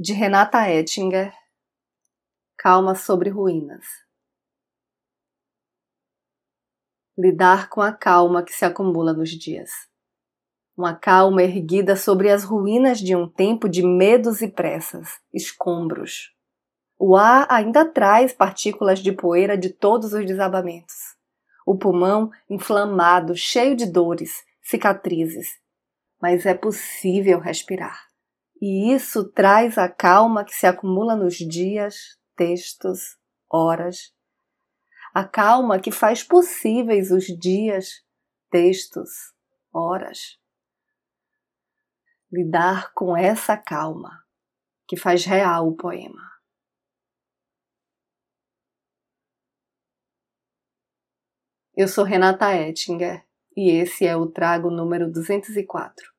de Renata Ettinger, Calma sobre Ruínas. Lidar com a calma que se acumula nos dias. Uma calma erguida sobre as ruínas de um tempo de medos e pressas, escombros. O ar ainda traz partículas de poeira de todos os desabamentos. O pulmão inflamado, cheio de dores, cicatrizes. Mas é possível respirar. E isso traz a calma que se acumula nos dias, textos, horas. A calma que faz possíveis os dias, textos, horas. Lidar com essa calma que faz real o poema. Eu sou Renata Ettinger e esse é o trago número 204.